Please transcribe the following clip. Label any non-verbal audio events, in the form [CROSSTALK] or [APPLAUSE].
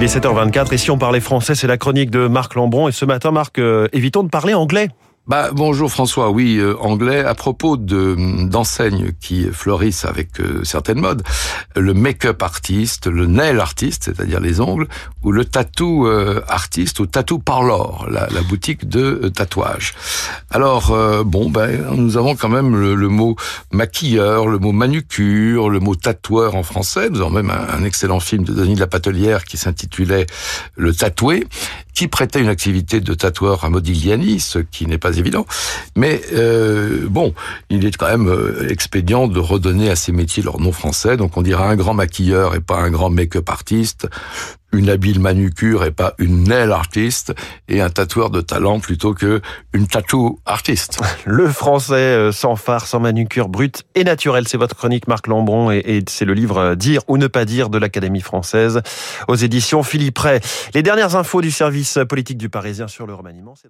Il est 7h24 et si on parlait français, c'est la chronique de Marc Lambron. Et ce matin, Marc, euh, évitons de parler anglais. Bah, bonjour François, oui, euh, anglais, à propos de d'enseignes qui fleurissent avec euh, certaines modes, le make-up artiste, le nail artiste, c'est-à-dire les ongles, ou le tattoo euh, artiste, ou tattoo parlor, la, la boutique de tatouage. Alors, bon, ben, nous avons quand même le, mot maquilleur, le mot manucure, le mot tatoueur en français. Nous avons même un, un excellent film de Denis de la Patelière qui s'intitulait Le tatoué, qui prêtait une activité de tatoueur à Modigliani, ce qui n'est pas évident. Mais euh, bon, il est quand même euh, expédient de redonner à ces métiers leur nom français. Donc on dira un grand maquilleur et pas un grand make-up artiste, une habile manucure et pas une nail artiste, et un tatoueur de talent plutôt que une tattoo artiste. [LAUGHS] Le français euh, sans phare, sans manucure, brut et naturel. C'est votre chronique Marc Lambron et, c'est le livre Dire ou ne pas dire de l'Académie française aux éditions Philippe Ray. Les dernières infos du service politique du Parisien sur le remaniement, c'est